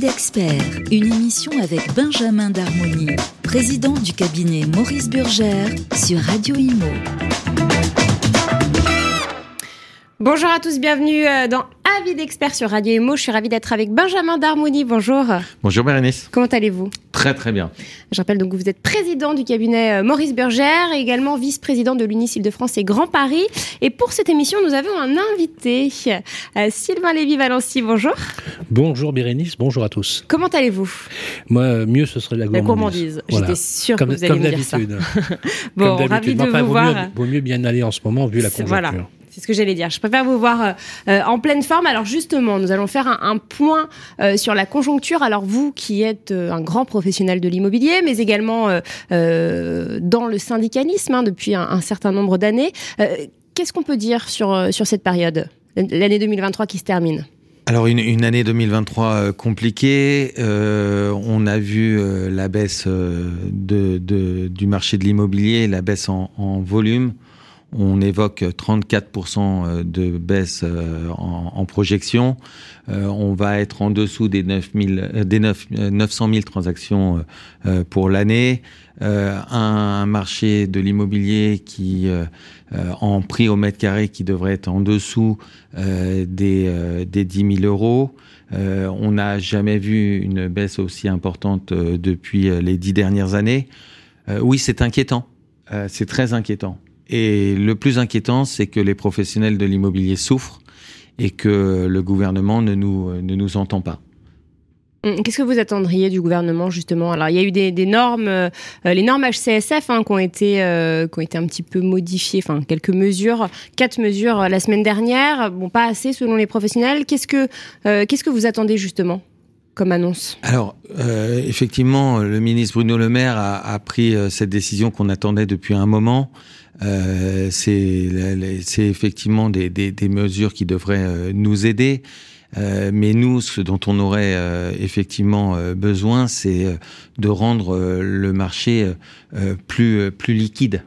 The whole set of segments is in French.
d'expert, une émission avec Benjamin Darmoni, président du cabinet Maurice Burgère sur Radio Imo. Bonjour à tous, bienvenue euh, dans Avis d'expert sur Radio Imo. Je suis ravie d'être avec Benjamin Darmoni. Bonjour. Bonjour Bérénice. Comment allez-vous? Très très bien. Je rappelle donc que vous êtes président du cabinet euh, Maurice Bergère et également vice-président de l'UNIS Île-de-France et Grand Paris. Et pour cette émission, nous avons un invité, euh, Sylvain Lévy-Valency. Bonjour. Bonjour Bérénice, bonjour à tous. Comment allez-vous? Moi, mieux ce serait la gourmandise. La gourmandise. J'étais sûre que vous alliez me dire ça. bon, ravi de vous voir. Mieux, vaut mieux bien aller en ce moment vu la conjoncture. Voilà. C'est ce que j'allais dire. Je préfère vous voir euh, euh, en pleine forme. Alors justement, nous allons faire un, point euh, sur la conjoncture. Alors vous qui êtes un grand professionnel de l'immobilier, mais également dans le syndicalisme hein, depuis un, certain nombre d'années, qu'est-ce qu'on peut dire sur, sur cette période, l'année 2023 qui se termine? Alors une, année 2023 compliquée. On a vu la baisse du marché de l'immobilier, la baisse en volume. On évoque 34% euh, de baisse euh, en, projection. Euh, on va être en dessous des, 9 des 900 000 transactions pour l'année. un marché de l'immobilier qui, en prix au mètre carré, qui devrait être en dessous des, des 10 000 euros. on n'a jamais vu une baisse aussi importante depuis les dix dernières années. oui, c'est inquiétant. c'est très inquiétant. Et le plus inquiétant, c'est que les professionnels de l'immobilier souffrent et que le gouvernement ne nous, ne nous entend pas. Hum, qu'est-ce que vous attendriez du gouvernement justement? Alors il y a eu des, des normes, euh, les normes HCSF hein, qui ont été euh, qui ont été un petit peu modifiées, enfin quelques mesures, quatre mesures euh, la semaine dernière, bon pas assez selon les professionnels. Qu'est-ce que qu'est-ce que vous attendez justement comme annonce? Alors, effectivement, le ministre Bruno Le Maire a, a pris cette décision qu'on attendait depuis un moment. Euh, c'est effectivement des, des, des, mesures qui devraient euh, nous aider. Euh, mais nous, ce dont on aurait euh, effectivement euh, besoin, c'est de rendre le marché plus plus liquide.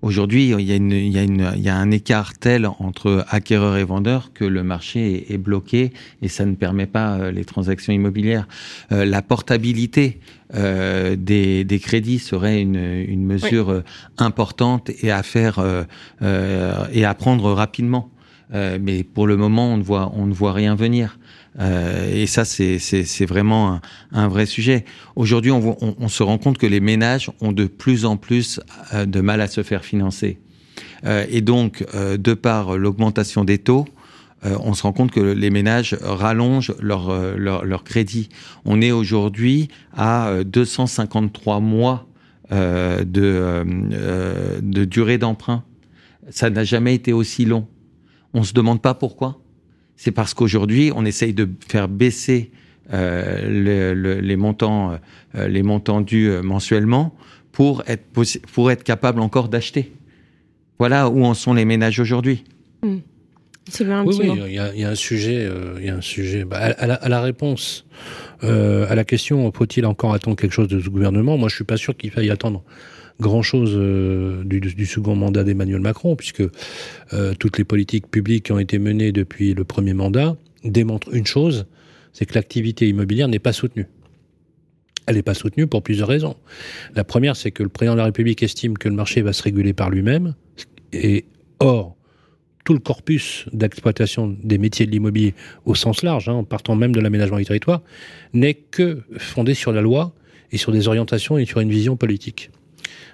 Aujourd'hui, il y, a une, il, y a une, il y a un écart tel entre acquéreurs et vendeurs que le marché est, est bloqué et ça ne permet pas les transactions immobilières. la portabilité euh, des, des, crédits serait une, une mesure euh, importante et à faire euh, euh, et à prendre rapidement. Euh, mais pour le moment, on ne voit on ne voit rien venir. Et ça, c'est vraiment un, vrai sujet. Aujourd'hui, on, se rend compte que les ménages ont de plus en plus de mal à se faire financer. et donc, de par l'augmentation des taux, euh, on se rend compte que les ménages rallongent leur, euh, crédit. On est aujourd'hui à 253 euh, mois euh, de, euh, de durée d'emprunt. Ça n'a jamais été aussi long. On se demande pas pourquoi. C'est parce qu'aujourd'hui, on essaye de faire baisser euh, le, le, les montants, les montants dus mensuellement pour être pour être capable encore d'acheter. Voilà où en sont les ménages aujourd'hui. Mmh oui, oui, il y, a, il y, a un sujet, euh, il y a un sujet. Bah, à, la, à, la, réponse euh, à la question, faut-il encore attendre quelque chose de ce gouvernement? Moi, je suis pas sûr qu'il faille attendre grand-chose euh, du, second mandat d'Emmanuel Macron, puisque euh, toutes les politiques publiques qui ont été menées depuis le premier mandat démontrent une chose, c'est que l'activité immobilière n'est pas soutenue. Elle n'est pas soutenue pour plusieurs raisons. La première, c'est que le président de la République estime que le marché va se réguler par lui-même, et or, tout le corpus d'exploitation des métiers de l'immobilier au sens large, hein, en partant même de l'aménagement du territoire, n'est que fondé sur la loi et sur des orientations et sur une vision politique.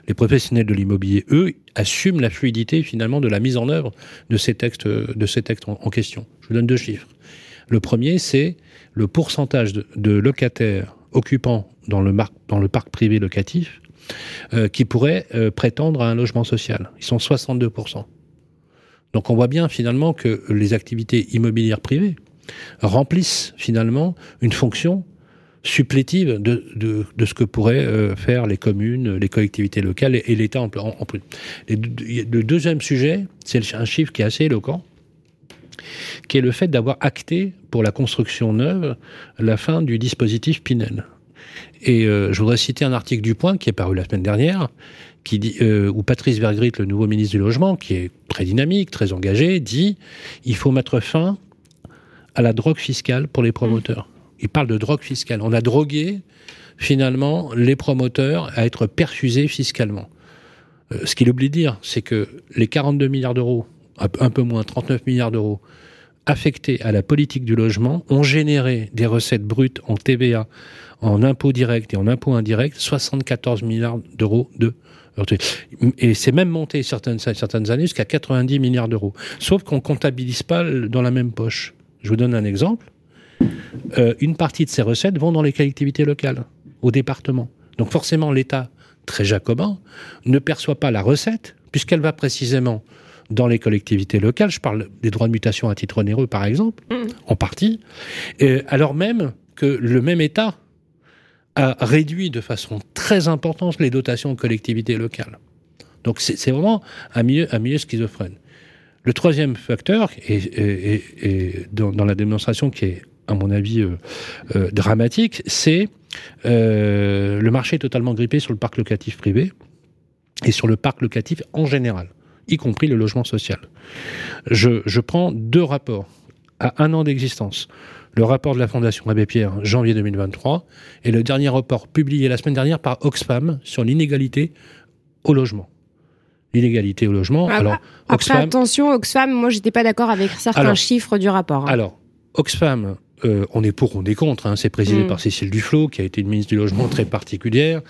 Les professionnels de l'immobilier, eux, assument la fluidité finalement de la mise en œuvre de ces textes, de ces textes en, question. Je vous donne deux chiffres. Le premier, c'est le pourcentage de, locataires occupants dans le, dans le parc privé locatif euh, qui pourraient euh, prétendre à un logement social. Ils sont 62% donc on voit bien finalement que les activités immobilières privées remplissent finalement une fonction supplétive de, de, de ce que pourraient euh, faire les communes, les collectivités locales et, et l'État en, en, en plus. le deuxième sujet, c'est un chiffre qui est assez éloquent, qui est le fait d'avoir acté pour la construction neuve la fin du dispositif Pinel. Et euh, je voudrais citer un article du Point qui est paru la semaine dernière, qui dit, euh, où Patrice Vergrit, le nouveau ministre du Logement, qui est très dynamique, très engagé, dit il faut mettre fin à la drogue fiscale pour les promoteurs. Il parle de drogue fiscale. On a drogué finalement les promoteurs à être perfusés fiscalement. Euh, ce qu'il oublie de dire, c'est que les 42 milliards d'euros, un peu moins 39 milliards d'euros, affectés à la politique du logement ont généré des recettes brutes en TVA, en impôts directs et en impôts indirects, 74 milliards d'euros de et c'est même monté certaines, certaines années jusqu'à 90 milliards d'euros. Sauf qu'on comptabilise pas dans la même poche. Je vous donne un exemple. Euh, une partie de ces recettes vont dans les collectivités locales, au département. Donc forcément, l'État, très jacobin, ne perçoit pas la recette, puisqu'elle va précisément dans les collectivités locales. Je parle des droits de mutation à titre onéreux, par exemple, mmh. en partie. alors même que le même État a réduit de façon très importante les dotations aux collectivités locales. Donc c'est vraiment un milieu, un milieu schizophrène. Le troisième facteur, et, dans, la démonstration qui est, à mon avis, euh, euh, dramatique, c'est euh, le marché totalement grippé sur le parc locatif privé et sur le parc locatif en général y compris le logement social. Je, prends deux rapports à un an d'existence. Le rapport de la Fondation Abbé Pierre, janvier 2023, et le dernier rapport publié la semaine dernière par Oxfam sur l'inégalité au logement l'inégalité au logement. Ah, alors, Après, attention, Oxfam, moi, j'étais pas d'accord avec certains chiffres du rapport. Hein. Alors, Oxfam, euh, on est pour, on est contre. Hein. c'est présidé mm. par Cécile Duflot, qui a été une ministre du logement très particulière.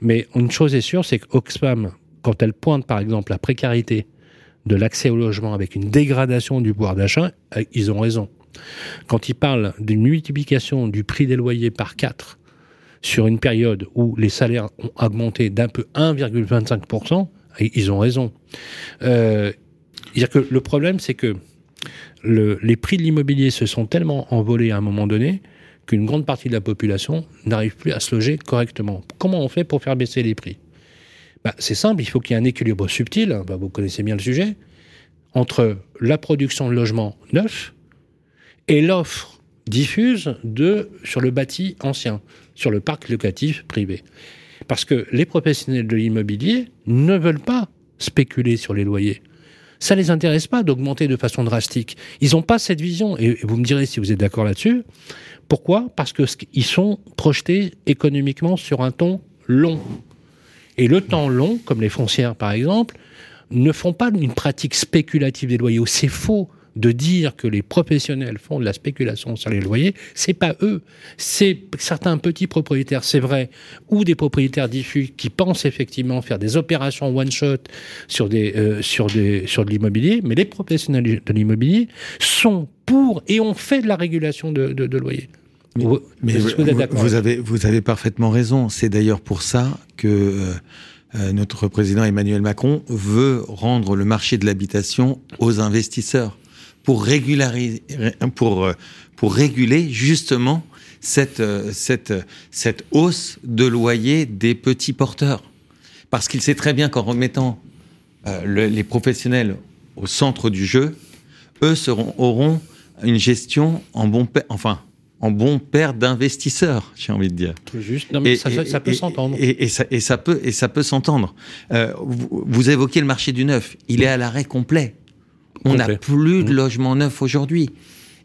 Mais une chose est sûre, c'est qu'Oxfam quand elle pointe par exemple la précarité de l'accès au logement avec une dégradation du pouvoir d'achat, euh, ils ont raison. Quand ils parlent d'une multiplication du prix des loyers par 4 sur une période où les salaires ont augmenté d'un peu 1,25%, ils ont raison. Euh, dire que le problème, c'est que les prix de l'immobilier se sont tellement envolés à un moment donné qu'une grande partie de la population n'arrive plus à se loger correctement. Comment on fait pour faire baisser les prix? Bah, c'est simple, il faut qu'il y ait un équilibre subtil, bah, vous connaissez bien le sujet, entre la production de logements neufs et l'offre diffuse de, sur le bâti ancien, sur le parc locatif privé. Parce que les professionnels de l'immobilier ne veulent pas spéculer sur les loyers. Ça ne les intéresse pas d'augmenter de façon drastique. Ils n'ont pas cette vision. Et vous me direz si vous êtes d'accord là-dessus. Pourquoi? Parce qu'ils sont projetés économiquement sur un ton long. Et le temps long, comme les foncières par exemple, ne font pas une pratique spéculative des loyers. C'est faux de dire que les professionnels font de la spéculation sur les loyers, c'est pas eux, c'est certains petits propriétaires, c'est vrai, ou des propriétaires diffus qui pensent effectivement faire des opérations one shot sur des euh, sur des sur de l'immobilier, mais les professionnels de l'immobilier sont pour et ont fait de la régulation de, de, de loyers. Mais, vous, avez, vous avez parfaitement raison. C'est d'ailleurs pour ça que euh, euh, notre président Emmanuel Macron veut rendre le marché de l'habitation aux investisseurs pour régulariser, pour euh, pour réguler justement cette cette cette hausse de loyer des petits porteurs. Parce qu'il sait très bien qu'en remettant les professionnels au centre du jeu, eux seront auront une gestion en bon enfin en bon père d'investisseurs, j'ai envie de dire. Tout juste. Non, mais ça, peut s'entendre. Et, ça, et, ça, peut, et ça peut s'entendre. Euh, vous, vous, évoquez le marché du neuf. Il est à l'arrêt complet. On n'a plus de mmh. logement neuf aujourd'hui.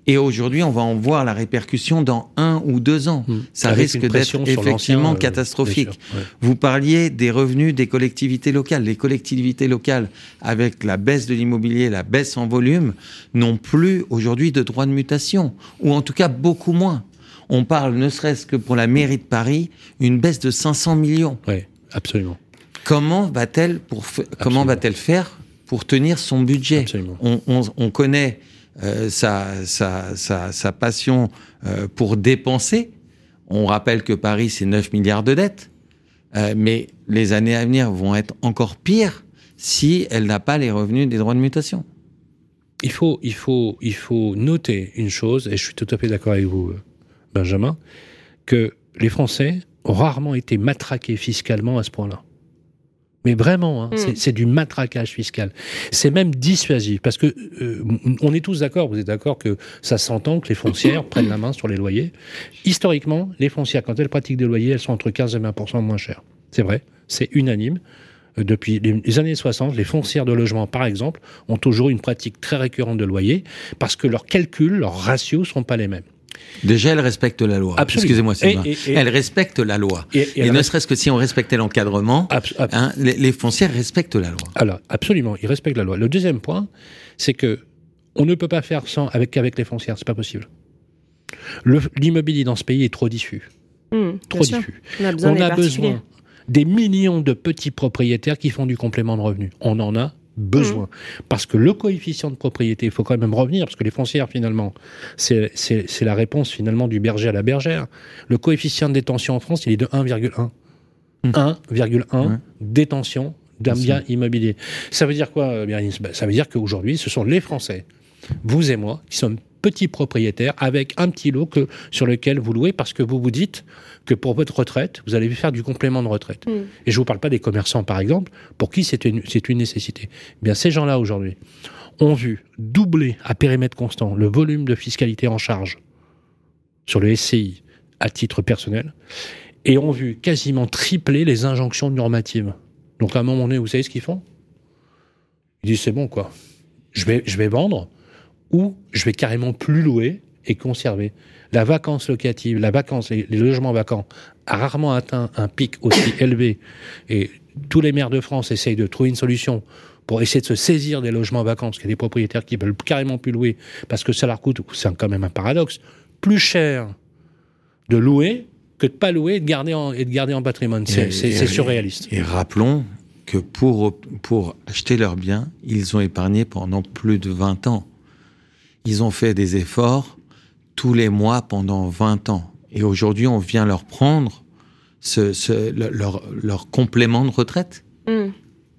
Et aujourd'hui, on va en voir la répercussion dans un ou deux ans. Hmm. Ça risque d'être effectivement euh, catastrophique. Vous parliez des revenus des collectivités locales. Les collectivités locales, avec la baisse de l'immobilier, la baisse en volume, n'ont plus aujourd'hui de droits de mutation, ou en tout cas beaucoup moins. On parle, ne serait-ce que pour la mairie de Paris, une baisse de 500 millions. Oui, absolument. Comment va-t-elle pour comment va-t-elle faire pour tenir son budget on, on, on connaît euh, sa, sa, sa, sa, passion euh, pour dépenser. On rappelle que Paris, c'est 9 milliards de dettes. Euh, mais les années à venir vont être encore pires si elle n'a pas les revenus des droits de mutation. Il faut, il, faut, il faut noter une chose, et je suis tout à fait d'accord avec vous, Benjamin, que les Français ont rarement été matraqués fiscalement à ce point-là. Mais vraiment, hein, mm. c'est du matraquage fiscal. C'est même dissuasif parce que euh, on est tous d'accord. Vous êtes d'accord que ça s'entend que les foncières prennent la main sur les loyers. Historiquement, les foncières, quand elles pratiquent des loyers, elles sont entre 15 et 20% moins chères. C'est vrai, c'est unanime. Euh, depuis les années 60, les foncières de logement, par exemple, ont toujours une pratique très récurrente de loyer parce que leurs calculs, leurs ratios sont pas les mêmes. Déjà, elle respecte la loi. Excusez-moi, Sylvain. Elle respecte la loi. Et, ne serait-ce que si on respectait l'encadrement, hein, les, foncières respectent la loi. Alors, absolument, ils respectent la loi. Le deuxième point, c'est que on ne peut pas faire sans avec avec les foncières, c'est pas possible. L'immobilier dans ce pays est trop diffus. Mmh, trop diffus. On a besoin, des millions de petits propriétaires qui font du complément de revenus. On en a besoin. Mmh. Parce que le coefficient de propriété, il faut quand même revenir, parce que les foncières, finalement, c'est la réponse finalement du berger à la bergère. Le coefficient de détention en France, il est de 1,1. 1,1 mmh. détention d'un bien immobilier. Ça veut dire quoi, Bérénice? Ben, Ça veut dire qu'aujourd'hui, ce sont les Français, vous et moi, qui sommes petits propriétaires avec un petit lot que, sur lequel vous louez parce que vous vous dites que pour votre retraite, vous allez faire du complément de retraite. Mm. Et je ne vous parle pas des commerçants, par exemple, pour qui c'est une, une nécessité. Eh bien, ces gens-là, aujourd'hui, ont vu doubler à périmètre constant le volume de fiscalité en charge sur le SCI à titre personnel et ont vu quasiment tripler les injonctions normatives. Donc à un moment donné, vous savez ce qu'ils font? Ils disent c'est bon quoi. Je vais, je vais vendre ou je vais carrément plus louer et conserver. La vacance locative, la vacance, les, logements vacants a rarement atteint un pic aussi élevé et tous les maires de France essayent de trouver une solution pour essayer de se saisir des logements vacants, parce qu'il y a des propriétaires qui veulent carrément plus louer, parce que ça leur coûte, c'est quand même un paradoxe, plus cher de louer que de pas louer et de garder en, et de garder en patrimoine. C'est surréaliste. Et, rappelons que pour, pour acheter leurs biens, ils ont épargné pendant plus de 20 ans. Ils ont fait des efforts tous les mois pendant 20 ans. Et aujourd'hui, on vient leur prendre leur, leur, complément de retraite.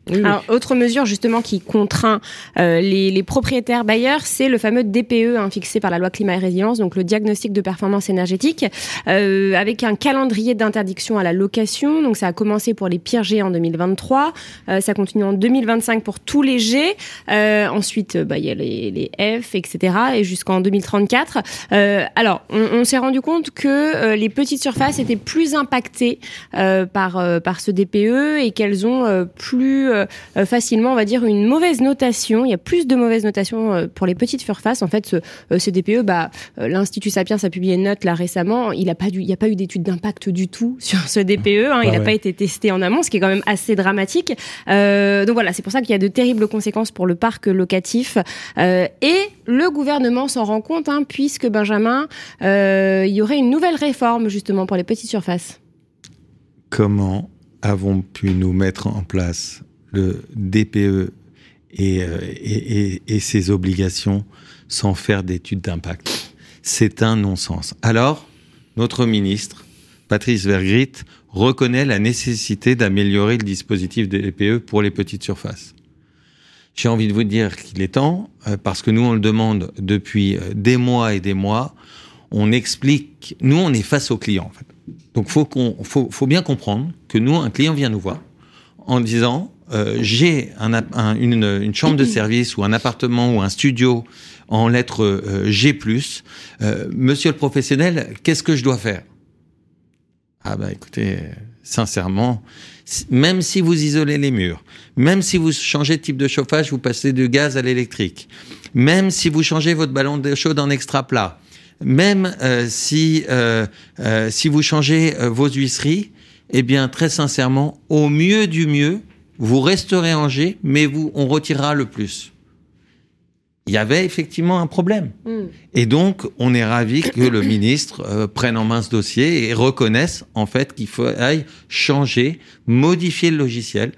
Alors, autre mesure justement qui contraint euh, les, les, propriétaires bailleurs, c'est le fameux DPE hein, fixé par la loi climat et résilience, donc le diagnostic de performance énergétique, euh, avec un calendrier d'interdiction à la location. Donc ça a commencé pour les pires G en 2023, euh, ça continue en 2025 pour tous les G. Euh, ensuite, bah, il y a les, les, F, etc. et jusqu'en 2034. Euh, alors, on, on s'est rendu compte que les petites surfaces étaient plus impactées par par ce DPE et qu'elles ont plus euh, euh, facilement, on va dire, une mauvaise notation. Il y a plus de mauvaises notations euh, pour les petites surfaces. En fait, ce, DPE, bah, l'Institut Sapiens a publié une note là récemment. Il n'y a pas il a pas eu d'étude d'impact du tout sur ce DPE. Hein. il n'a ah pas été testé en amont, ce qui est quand même assez dramatique. donc voilà, c'est pour ça qu'il y a de terribles conséquences pour le parc locatif. et le gouvernement s'en rend compte, hein, puisque Benjamin, il y aurait une nouvelle réforme justement pour les petites surfaces. Comment avons pu nous mettre en place le DPE et, euh, et, ses obligations sans faire d'études d'impact. C'est un non-sens. Alors, notre ministre, Patrice Vergrit, reconnaît la nécessité d'améliorer le dispositif DPE pour les petites surfaces. J'ai envie de vous dire qu'il est temps, euh, parce que nous, on le demande depuis euh, des mois et des mois. On explique, nous, on est face aux clients, en fait. Donc, faut faut, faut bien comprendre que nous, un client vient nous voir en disant, euh, j'ai un, une, chambre de service ou un appartement ou un studio en lettres euh, G+, euh, monsieur le professionnel, qu'est-ce que je dois faire? Ah bah écoutez, sincèrement, même si vous isolez les murs, même si vous changez de type de chauffage, vous passez du gaz à l'électrique, même si vous changez votre ballon de chaude en extra plat, même euh, si, si vous changez vos huisseries, eh bien, très sincèrement, au mieux du mieux, vous resterez en G, mais vous, on retirera le plus. Il y avait effectivement un problème. Hmm. Et donc, on est ravi que le ministre euh, prenne en main ce dossier et reconnaisse en fait qu'il faut aille changer, modifier le logiciel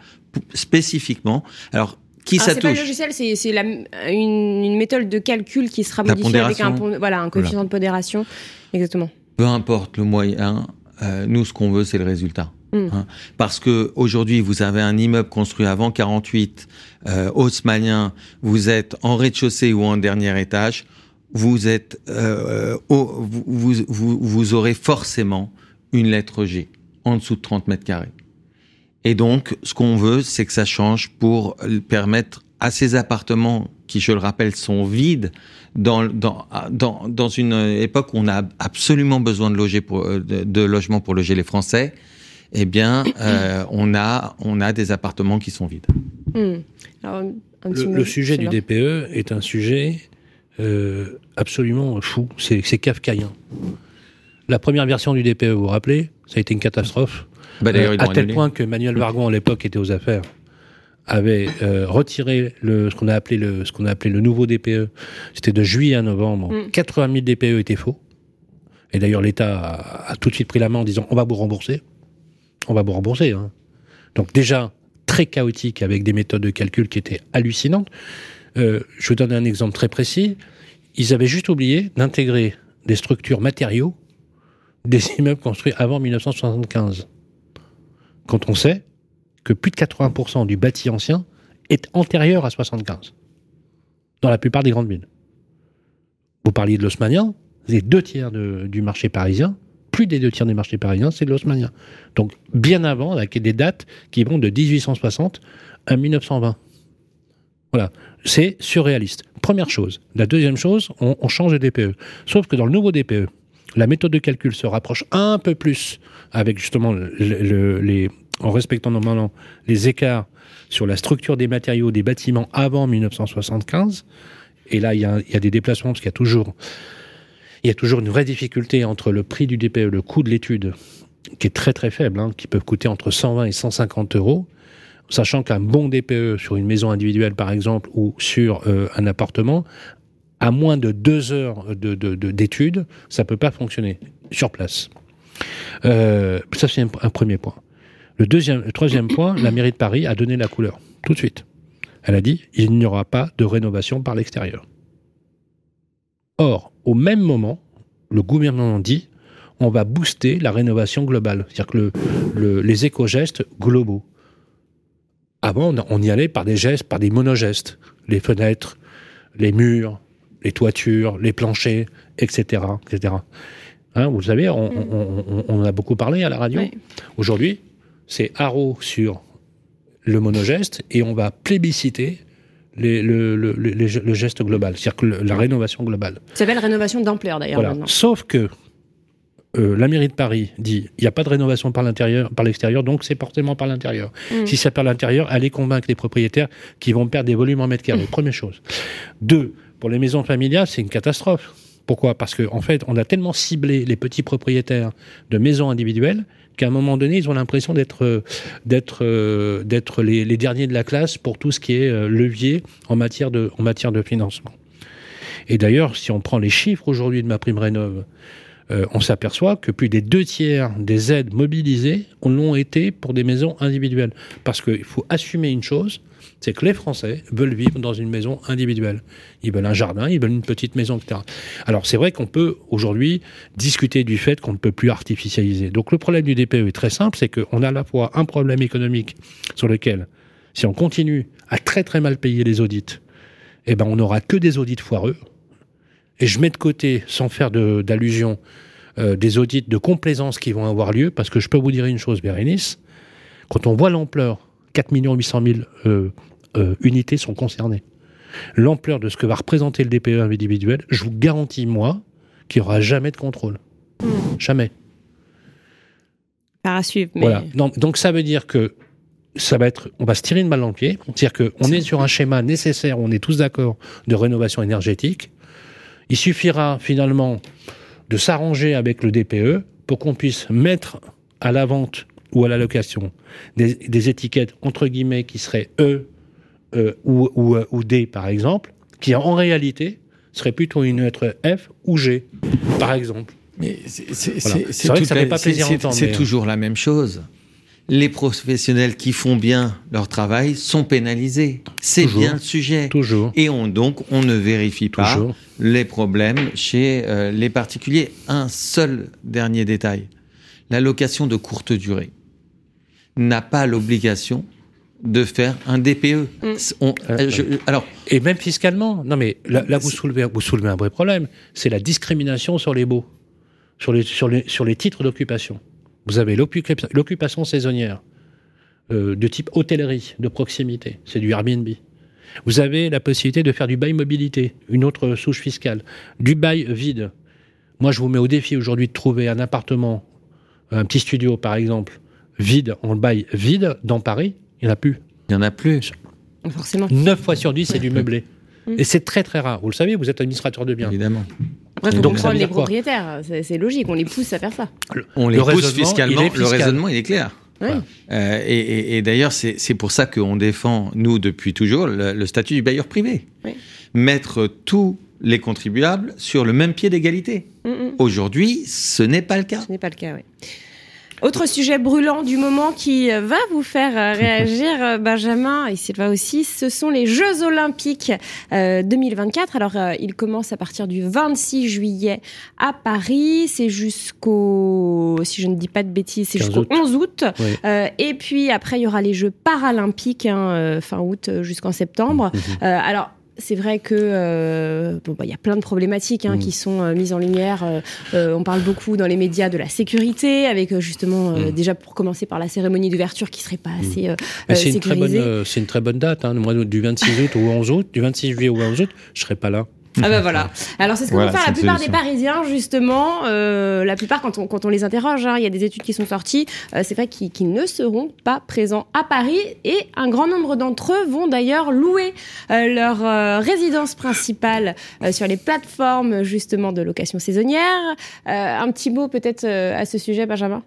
spécifiquement. Alors, qui ça touche pas le logiciel, c'est une, une, méthode de calcul qui sera modifiée avec un, voilà, un coefficient de pondération. Exactement. Peu importe le moyen, euh, nous, ce qu'on veut, c'est le résultat. Mm. Hein. Parce que aujourd'hui, vous avez un immeuble construit avant 48, euh, haussmanien, vous êtes en rez-de-chaussée ou en dernier étage, vous êtes, euh, au, vous, vous, vous, aurez forcément une lettre G en dessous de 30 mètres carrés. Et donc, ce qu'on veut, c'est que ça change pour permettre à ces appartements qui, je le rappelle, sont vides dans, dans, dans, dans une époque où on a absolument besoin de, loger pour, de, de logements pour loger les Français, eh bien, euh, on, a, on a des appartements qui sont vides. Hmm. le, sujet du DPE est un sujet euh, absolument fou. C'est kafkaïen. La première version du DPE, vous vous rappelez, ça a été une catastrophe. Bah, euh, à tel point que Manuel Vargon, à l'époque, était aux affaires, avait euh, retiré le, ce qu'on a appelé le, ce qu'on a appelé le nouveau DPE. C'était de juillet à novembre. 80 000 DPE étaient faux. Et d'ailleurs, l'État a, tout de suite pris la main en disant on va vous rembourser. On va vous rembourser. Hein. Donc déjà très chaotique avec des méthodes de calcul qui étaient hallucinantes. Euh, je vous donne un exemple très précis. Ils avaient juste oublié d'intégrer des structures matériaux des immeubles construits avant 1975. Quand on sait que plus de 80% du bâti ancien est antérieur à 75, dans la plupart des grandes villes. Vous parliez de l'osmanien, les deux tiers du marché parisien, plus des deux tiers du marché parisien, c'est de. Donc bien avant, avec des dates qui vont de 1860 à 1920. Voilà, c'est surréaliste. Première chose. La deuxième chose, on, change de DPE. Sauf que dans le nouveau DPE, la méthode de calcul se rapproche un peu plus avec justement les, en respectant normalement les écarts sur la structure des matériaux des bâtiments avant 1975. Et là, il y a, des déplacements parce qu'il y a toujours, il y a toujours une vraie difficulté entre le prix du DPE, le coût de l'étude, qui est très très faible, hein, qui peut coûter entre 120 et 150 euros, sachant qu'un bon DPE sur une maison individuelle par exemple ou sur euh, un appartement, à moins de deux heures d'études, de, ça peut pas fonctionner sur place. Euh, ça c'est un, premier point. Le, le troisième point, la mairie de Paris a donné la couleur, tout de suite. Elle a dit, il n'y aura pas de rénovation par l'extérieur. Or, au même moment, le gouvernement dit, on va booster la rénovation globale, c'est-à-dire que les éco-gestes globaux. Avant, on y allait par des gestes, par des monogestes. Les fenêtres, les murs, les toitures, les planchers, etc. etc. Hein, vous savez, on, on, a beaucoup parlé à la radio. Aujourd'hui, c'est haro sur le monogeste et on va plébisciter le, geste global, c'est-à-dire que la rénovation globale. Ça s'appelle rénovation d'ampleur d'ailleurs maintenant. Sauf que euh, la mairie de Paris dit il n'y a pas de rénovation par l'intérieur, par l'extérieur, donc c'est forcément par l'intérieur. Mm. Si c'est par l'intérieur, allez convaincre les propriétaires qui vont perdre des volumes en mètres carrés. Mm. Première chose. Deux, pour les maisons familiales, c'est une catastrophe. Pourquoi? Parce qu'en en fait, on a tellement ciblé les petits propriétaires de maisons individuelles qu'à un moment donné, ils ont l'impression d'être euh, euh, les, derniers de la classe pour tout ce qui est euh, levier en matière de en matière de financement. Et d'ailleurs, si on prend les chiffres aujourd'hui de ma prime rénov, on s'aperçoit que plus des deux tiers des aides mobilisées l'ont été pour des maisons individuelles. Parce qu'il faut assumer une chose, c'est que les Français veulent vivre dans une maison individuelle. Ils veulent un jardin, ils veulent une petite maison, etc. Alors c'est vrai qu'on peut aujourd'hui discuter du fait qu'on ne peut plus artificialiser. Donc le problème du DPE est très simple, c'est qu'on a à la fois un problème économique sur lequel, si on continue à très très mal payer les audits, eh ben on n'aura que des audits foireux. Et je mets de côté, sans faire d'allusion, euh, des audits de complaisance qui vont avoir lieu, parce que je peux vous dire une chose, Bérénice, quand on voit l'ampleur 4 800 000 euh, unités sont concernées. L'ampleur de ce que va représenter le DPE individuel, je vous garantis, moi, qu'il n'y aura jamais de contrôle. Hmm. Jamais. Par à suivre. Voilà. Donc, ça veut dire que ça va être, on va se tirer une balle dans le pied. C'est-à-dire qu'on est sur un schéma nécessaire, on est tous d'accord, de rénovation énergétique. Il suffira finalement de s'arranger avec le DPE pour qu'on puisse mettre à la vente ou à la location des, des étiquettes entre guillemets qui seraient E euh, ou, ou, euh, ou, D, par exemple, qui en réalité serait plutôt une lettre F ou G, par exemple. Mais c'est vrai que ça fait pas plaisir C'est toujours la même chose. Les professionnels qui font bien leur travail sont pénalisés. C'est bien le sujet. Toujours. Et on, donc, on ne vérifie pas les problèmes chez euh, les particuliers. Un seul dernier détail. La location de courte durée n'a pas l'obligation de faire un DPE. Mm. Euh, euh, alors, et même fiscalement. Non, mais là, vous, soulevez, vous soulevez un vrai problème. C'est la discrimination sur les baux, sur les, sur les, sur les titres d'occupation. Vous avez l'occupation saisonnière euh, de type hôtellerie, de proximité. C'est du Airbnb. Vous avez la possibilité de faire du bail mobilité, une autre souche fiscale. Du bail vide. Moi, je vous mets au défi aujourd'hui de trouver un appartement, un petit studio par exemple, vide, en bail vide dans Paris il n'y en a plus. Il n'y en a plus. Forcément. 9 fois sur 10, c'est du meublé. Mm. Et c'est très très rare. Vous le savez, vous êtes administrateur de biens. Évidemment. Après, Donc, comprendre les propriétaires. C'est logique, on les pousse à faire ça. on les pousse fiscalement. Le raisonnement, il est clair. Euh, et, d'ailleurs, c'est pour ça qu'on défend, nous, depuis toujours, le, statut du bailleur privé. Mettre tous les contribuables sur le même pied d'égalité. Mm, mm. Aujourd'hui, ce n'est pas le cas. Ce n'est pas le cas, oui. Autre sujet brûlant du moment qui euh, va vous faire euh, réagir, euh, Benjamin, et Sylvain aussi, ce sont les Jeux Olympiques 2024. Alors, ils commencent à partir du 26 juillet à Paris. C'est jusqu'au, si je ne dis pas de bêtises, c'est jusqu'au 11 août. et puis après, il y aura les Jeux Paralympiques, hein, fin août jusqu'en septembre. Mhm. alors, c'est vrai que euh, bon, bah, y a plein de problématiques hein, mm. qui sont euh, mises en lumière. Euh, on parle beaucoup dans les médias de la sécurité, avec justement mm. déjà pour commencer par la cérémonie d'ouverture qui serait pas mm. assez c'est une très bonne c'est une très bonne date. Hein. Du 26 août au 11 août, du 26 juillet au 11 août, je serai pas là. Ah bah voilà. Alors c'est ce que vont faire la plupart des Parisiens justement. Euh, la plupart quand on, quand on les interroge, hein, il y a des études qui sont sorties. Euh, c'est vrai qu'ils ne seront pas présents à Paris et un grand nombre d'entre eux vont d'ailleurs louer euh, leur euh, résidence principale euh, sur les plateformes justement de location saisonnière. un petit mot peut-être à ce sujet, Benjamin?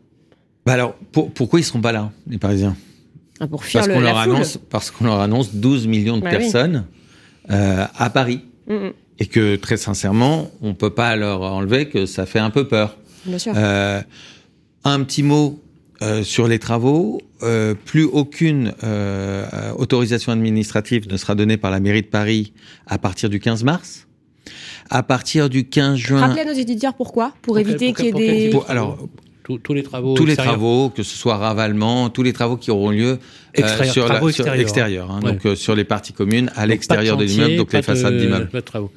Bah alors pour, pourquoi ils seront pas là, les Parisiens? Ah, Pour fuir parce qu'on leur annonce parce qu'on leur annonce 12 millions de bah personnes à Paris. Mm, mm et que très sincèrement, on peut pas leur enlever que ça fait un peu peur. Bien sûr. Euh, un petit mot euh, sur les travaux. Euh, plus aucune euh, autorisation administrative ne sera donnée par la mairie de Paris à partir du 15 mars. À partir du 15 juin. Rappelez à nos étudiants pourquoi? Pour, éviter qu'il y ait des. alors, tous, les travaux tous les travaux que ce soit ravalement tous les travaux qui auront lieu euh, sur l'extérieur hein, donc euh, sur les parties communes à l'extérieur de l'immeuble donc les façades d'immeuble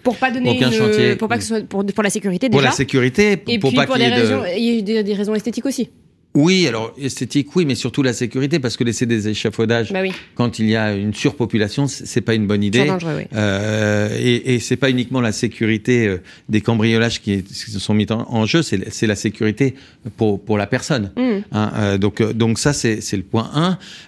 pour pas donner aucun chantier. pour pas que ce soit pour, pour la sécurité déjà pour la sécurité et pour puis pas pour des raisons il y a des, des raisons esthétiques aussi oui, alors esthétique, oui, mais surtout la sécurité, parce que laisser des échafaudages bah quand il y a une surpopulation, c'est pas une bonne idée. Dangereux, oui. euh, et, et c'est pas uniquement la sécurité euh, des cambriolages qui, se sont mis en, jeu, c'est la sécurité pour pour la personne. Mm. Hein, euh, donc donc ça c'est le point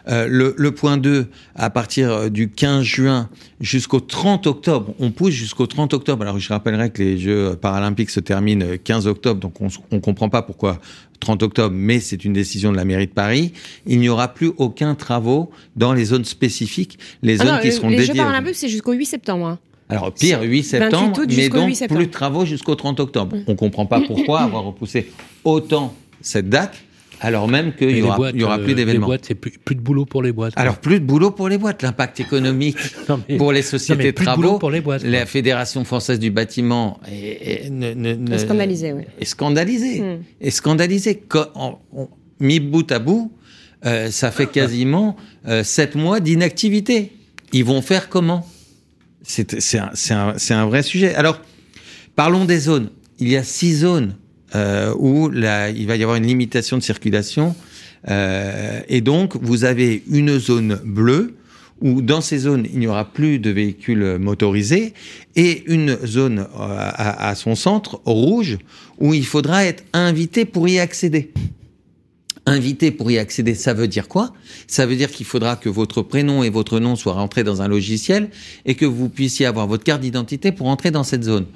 1. le, le point 2, à partir du 15 juin jusqu'au 30 octobre, on pousse jusqu'au 30 octobre. Alors je rappellerai que les Jeux paralympiques se terminent 15 octobre, donc on on comprend pas pourquoi 30 octobre, mais c'est une décision de la mairie de Paris, il n'y aura plus aucun travaux dans les zones spécifiques, les ah zones qui seront les dédiées. Les Jeux Paralympiques, c'est jusqu'au 8 septembre. Hein. Alors pire, 8 septembre, mais donc plus de travaux jusqu'au 30 octobre. On ne comprend pas pourquoi avoir repoussé autant cette date alors même qu'il y aura, y aura plus euh, d'événements. Les boîtes, c'est plus, plus, de boulot pour les boîtes. Alors plus de boulot pour les boîtes. L'impact économique pour les sociétés de travaux, pour les boîtes, la Fédération française du bâtiment est, est, scandalisée. Oui. Est scandalisée. Hmm. Est scandalisée. mis bout à bout, euh, ça fait quasiment euh, sept mois d'inactivité. Ils vont faire comment? C'est un, un, un vrai sujet. Alors, parlons des zones. Il y a six zones euh, où il va y avoir une limitation de circulation. Euh, et donc, vous avez une zone bleue où dans ces zones, il n'y aura plus de véhicules motorisés, et une zone euh, à, à, son centre, rouge, où il faudra être invité pour y accéder. Invité pour y accéder, ça veut dire quoi? Ça veut dire qu'il faudra que votre prénom et votre nom soient rentrés dans un logiciel et que vous puissiez avoir votre carte d'identité pour entrer dans cette zone.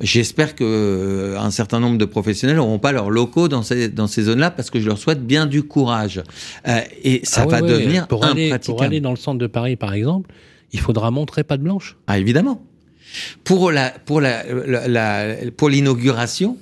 J'espère que euh, un certain nombre de professionnels n'auront pas leurs locaux dans ces, dans ces zones-là parce que je leur souhaite bien du courage. Euh, et ça ah va devenir pour aller, pour aller dans le centre de Paris, par exemple, il faudra montrer pas de blanche. Ah, évidemment. Pour la, pour la, la, pour l'inauguration,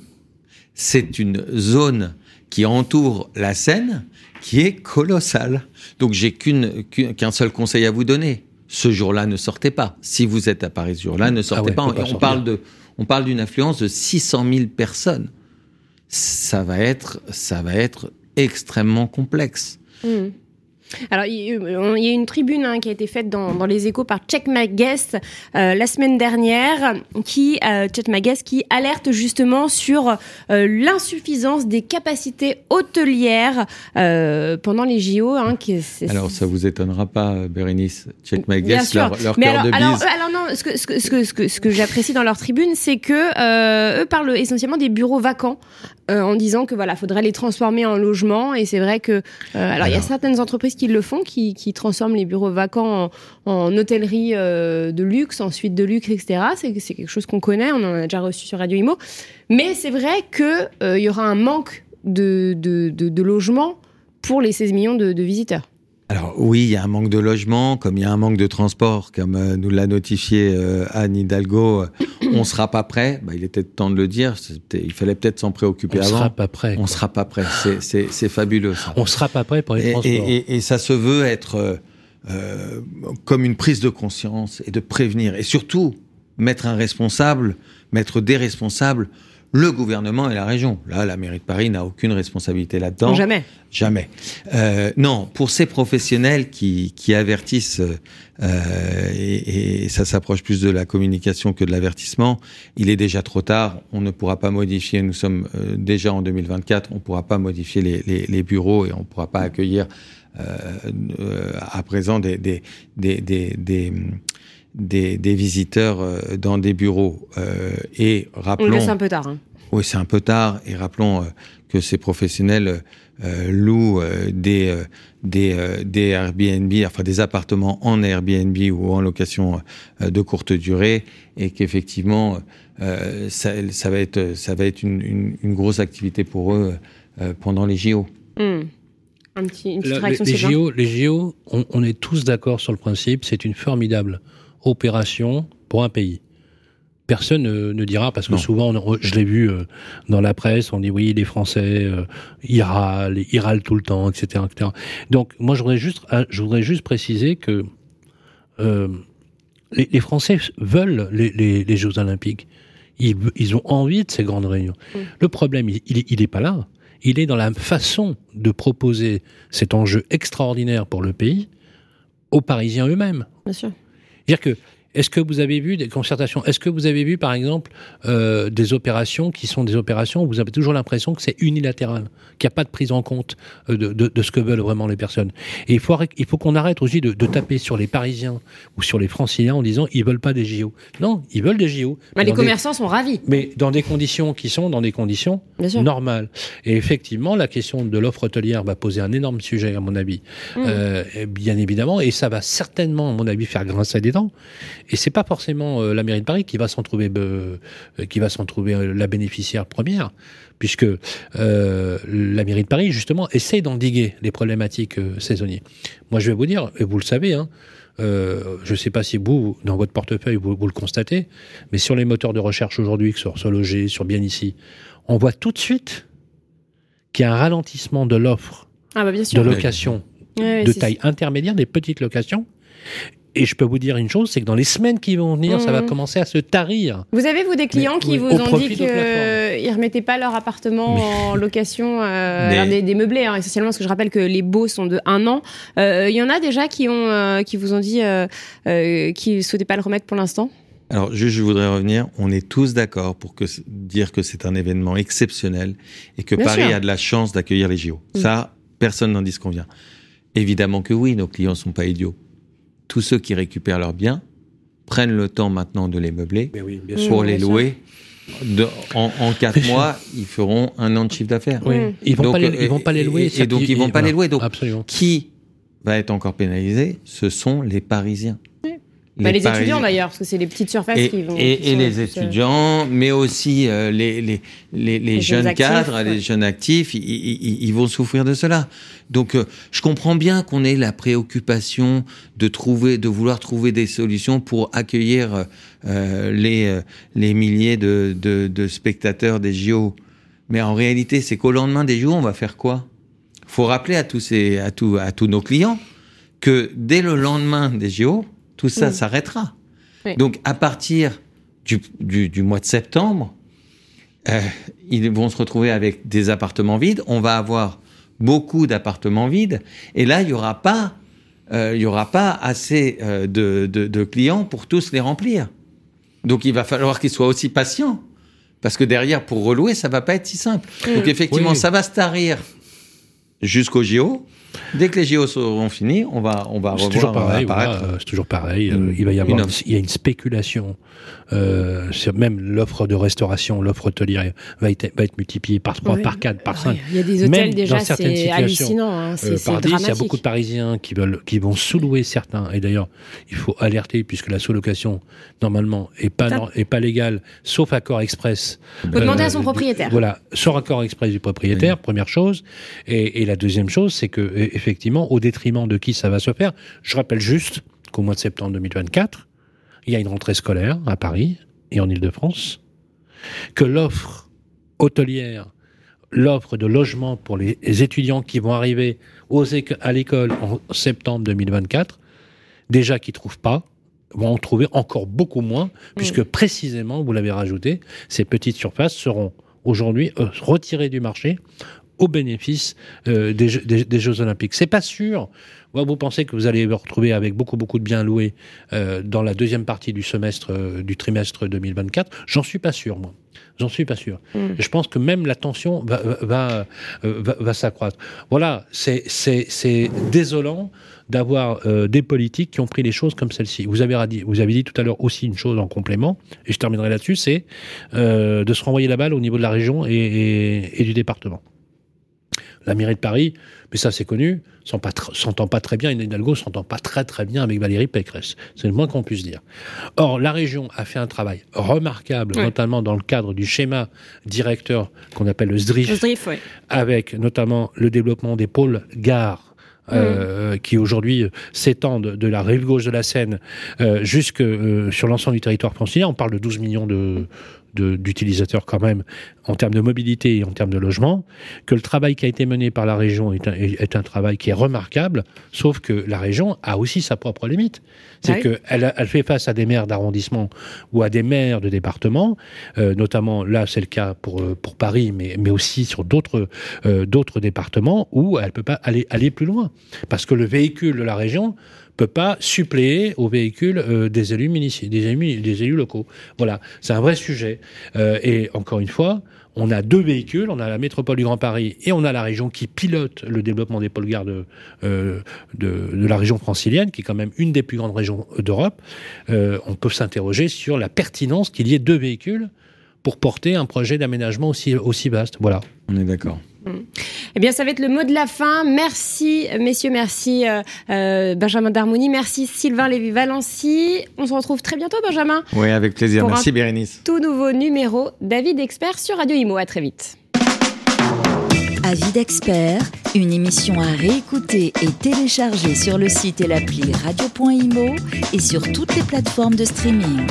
c'est une zone qui entoure la Seine qui est colossale. Donc j'ai qu'une, qu'un seul conseil à vous donner. Ce jour-là, ne sortez pas. Si vous êtes à Paris ce jour-là, ne ah sortez pas. on parle de, on parle d'une affluence de 600 000 personnes. Ça va être, ça va être extrêmement complexe. Mmh. Alors, il y a une tribune hein, qui a été faite dans, les échos par Check My Guest euh, la semaine dernière, qui euh, Check My Guest, qui alerte justement sur euh, l'insuffisance des capacités hôtelières pendant les JO. Hein, qui, alors, ça vous étonnera pas, Bérénice, Check My Guest, leur, leur Mais alors, de alors, alors, non, ce que, ce que, ce que, ce que j'apprécie dans leur tribune, c'est que eux parlent essentiellement des bureaux vacants. En disant que voilà, faudrait les transformer en logements et c'est vrai que alors il y a certaines entreprises qui le font, qui, qui transforment les bureaux vacants en, hôtellerie euh, de luxe, en suite de luxe, etc. C'est quelque chose qu'on connaît, on en a déjà reçu sur Radio Imo. Mais c'est vrai qu'il euh, y aura un manque de, de, de, logements pour les 16 millions de, visiteurs. Alors oui, il y a un manque de logement, comme il y a un manque de transport, comme euh, nous l'a notifié euh, Anne Hidalgo, euh, on ne sera pas prêt. Bah, il était temps de le dire. Il fallait peut-être s'en préoccuper avant. On sera pas prêt. On sera pas prêt. C'est fabuleux. Ça. On sera pas prêt pour les transports. Et, et, ça se veut être comme une prise de conscience et de prévenir et surtout mettre un responsable, mettre des responsables le gouvernement et la région. Là, la mairie de Paris n'a aucune responsabilité là-dedans. Jamais. Jamais. Euh, non, pour ces professionnels qui, qui avertissent, euh, et, et, ça s'approche plus de la communication que de l'avertissement, il est déjà trop tard. On ne pourra pas modifier, nous sommes euh, déjà en 2024, on ne pourra pas modifier les, les, les, bureaux et on ne pourra pas accueillir euh, euh, à présent des, des, des, des des, des visiteurs euh, dans des bureaux. Euh, et rappelons. c'est un peu tard. Hein. Oui, c'est un peu tard. Et rappelons euh, que ces professionnels louent des des des Airbnb, enfin des appartements en Airbnb ou en location de courte durée, et qu'effectivement ça, ça, va être ça va être une, une, une grosse activité pour eux pendant les JO. Hmm. Un petit, une petite réaction, les, JO, les JO, on, on est tous d'accord sur le principe, c'est une formidable opération pour un pays. Personne ne, dira, parce que souvent, je l'ai vu euh, dans la presse, on dit oui, les Français, euh, ils râlent, ils râlent tout le temps, etc. etc. Donc, moi, je voudrais juste, euh, je voudrais juste préciser que euh, les, les, Français veulent les, les, les Jeux Olympiques. Ils, ils, ont envie de ces grandes réunions. Le problème, il, il, il est pas là. Il est dans la façon de proposer cet enjeu extraordinaire pour le pays aux Parisiens eux-mêmes. Bien sûr. C'est-à-dire que est-ce que vous avez vu des concertations? Est-ce que vous avez vu, par exemple, euh, des opérations qui sont des opérations où vous avez toujours l'impression que c'est unilatéral, qu'il n'y a pas de prise en compte euh, de, de, de, ce que veulent vraiment les personnes? Et il faut, il faut qu'on arrête aussi de, de, taper sur les Parisiens ou sur les Franciliens en disant ils veulent pas des JO. Non, ils veulent des JO. Mais les commerçants sont ravis. Mais dans des conditions qui sont dans des conditions normales. Et effectivement, la question de l'offre hôtelière va poser un énorme sujet, à mon avis, mmh. euh, bien évidemment, et ça va certainement, à mon avis, faire grincer des dents. Et c'est pas forcément euh, la mairie de Paris qui va s'en trouver, euh, qui va s'en trouver euh, la bénéficiaire première, puisque la mairie de Paris justement essaie d'endiguer les problématiques saisonnières. Moi, je vais vous dire, et vous le savez, hein, je ne sais pas si vous, dans votre portefeuille, vous, le constatez, mais sur les moteurs de recherche aujourd'hui, sur Sologer, sur Bien ici, on voit tout de suite qu'il y a un ralentissement de l'offre ah bah de location de taille intermédiaire, des petites locations, et je peux vous dire une chose, c'est que dans les semaines qui vont venir, ça va mmh. commencer à se tarir. Vous avez, vous, des clients qui vous ont dit qu'ils ne remettaient pas leur appartement en location, euh, des, meublés, hein, essentiellement, parce que je rappelle que les baux sont de un an. Euh, il y en a déjà qui, ont, euh, qui vous ont dit qu'ils ne souhaitaient pas le remettre pour l'instant? Alors, juste, je voudrais revenir. On est tous d'accord pour que, dire que c'est un événement exceptionnel et que Paris a de la chance d'accueillir les JO. Mmh. Ça, personne n'en disconvient. Évidemment que oui, nos clients sont pas idiots tous ceux qui récupèrent leurs biens prennent le temps maintenant de les meubler pour les louer. en, quatre mois, ils feront un an de chiffre d'affaires. Ils vont vont pas les louer. Et, donc ils vont pas les louer. Donc qui va être encore pénalisé Ce sont les Parisiens. Bah, les, étudiants d'ailleurs, parce que c'est les petites surfaces et, qui vont. Et, les étudiants, mais aussi euh, les, les, les, jeunes, cadres, les jeunes actifs, ils, vont souffrir de cela. Donc, euh, je comprends bien qu'on ait la préoccupation de trouver, de vouloir trouver des solutions pour accueillir euh, les, les milliers de, de, de, spectateurs des JO. Mais en réalité, c'est qu'au lendemain des JO, on va faire quoi? Faut rappeler à tous ces, à tous, à tous nos clients que dès le lendemain des JO, tout ça mm. s'arrêtera. Donc à partir du, du, mois de septembre, euh, ils vont se retrouver avec des appartements vides. On va avoir beaucoup d'appartements vides, et là il y aura pas, euh, il y aura pas assez euh, de, de, de, clients pour tous les remplir. Donc il va falloir qu'ils soient aussi patients, parce que derrière pour relouer ça va pas être si simple. Mm. Donc effectivement ça va se tarir jusqu'au JO. Dès que les JO seront finis, on va, on va revoir. Toujours pareil, c'est toujours pareil. il va y avoir, il y a une spéculation euh, même l'offre de restauration, l'offre hôtelière va être, va être multipliée par 3, par 4, par 5. Il y a des hôtels déjà, c'est hallucinant. Hein, euh, Paradis, il y a beaucoup de Parisiens qui, veulent, qui vont sous-louer certains. Et d'ailleurs, il faut alerter, puisque la sous-location, normalement, est pas, est pas légale, sauf accord express. Il faut demander à son euh, propriétaire. Voilà, sur accord express du propriétaire, première chose. Et, et la deuxième chose, c'est que, effectivement, au détriment de qui ça va se faire, je rappelle juste qu'au mois de septembre 2024, il y a une rentrée scolaire à Paris et en Ile-de-France, que l'offre hôtelière, l'offre de logement pour les étudiants qui vont arriver à l'école en septembre 2024, déjà qui ne trouvent pas, vont en trouver encore beaucoup moins, puisque précisément, vous l'avez rajouté, ces petites surfaces seront aujourd'hui euh, retirées du marché au bénéfice euh, des, des, Jeux Olympiques. C'est pas sûr vous pensez que vous allez vous retrouver avec beaucoup, beaucoup de biens loués euh, dans la deuxième partie du semestre, euh, du trimestre 2024 J'en suis pas sûr, moi. J'en suis pas sûr. Hmm. Je pense que même la tension va, va, va, s'accroître. Voilà, c'est désolant d'avoir des politiques qui ont pris les choses comme celle-ci. Vous avez dit, vous avez dit tout à l'heure aussi une chose en complément, et je terminerai là-dessus, c'est de se renvoyer la balle au niveau de la région et, et du département. La mairie de Paris, mais ça c'est connu, s'entend pas très bien, et Hidalgo s'entend pas très très bien avec Valérie Pécresse. C'est le moins qu'on puisse dire. Or, la région a fait un travail remarquable, notamment dans le cadre du schéma directeur qu'on appelle le SDRIF, avec notamment le développement des pôles gares euh, qui aujourd'hui s'étendent de la rive gauche de la Seine euh, jusque euh, sur l'ensemble du territoire francilien. On parle de 12 millions de, d'utilisateurs quand même en termes de mobilité et en termes de logement, que le travail qui a été mené par la région est un, est un travail qui est remarquable, sauf que la région a aussi sa propre limite. C'est que qu'elle elle fait face à des maires d'arrondissement ou à des maires de département, euh, notamment là c'est le cas pour, euh, pour Paris, mais, mais aussi sur d'autres euh, d'autres départements où elle peut pas aller, aller plus loin. Parce que le véhicule de la région peut pas suppléer aux véhicules euh, des élus des élus, locaux. Voilà, c'est un vrai sujet. Euh, et encore une fois, on a deux véhicules, on a la métropole du Grand Paris et on a la région qui pilote le développement des pôles gares de, euh, de, de, la région francilienne, qui est quand même une des plus grandes régions d'Europe. on peut s'interroger sur la pertinence qu'il y ait deux véhicules pour porter un projet d'aménagement aussi, aussi vaste. Voilà. On est d'accord. Eh bien, ça va être le mot de la fin. Merci, messieurs, merci euh, euh, Benjamin Darmoni, merci Sylvain Lévy-Valency. On se retrouve très bientôt, Benjamin. Oui, avec plaisir. merci, Bérénice. Tout nouveau numéro David Expert sur Radio Imo. À très vite. Avis d'expert, une émission à réécouter et télécharger sur le site et l'appli radio.imo et sur toutes les plateformes de streaming.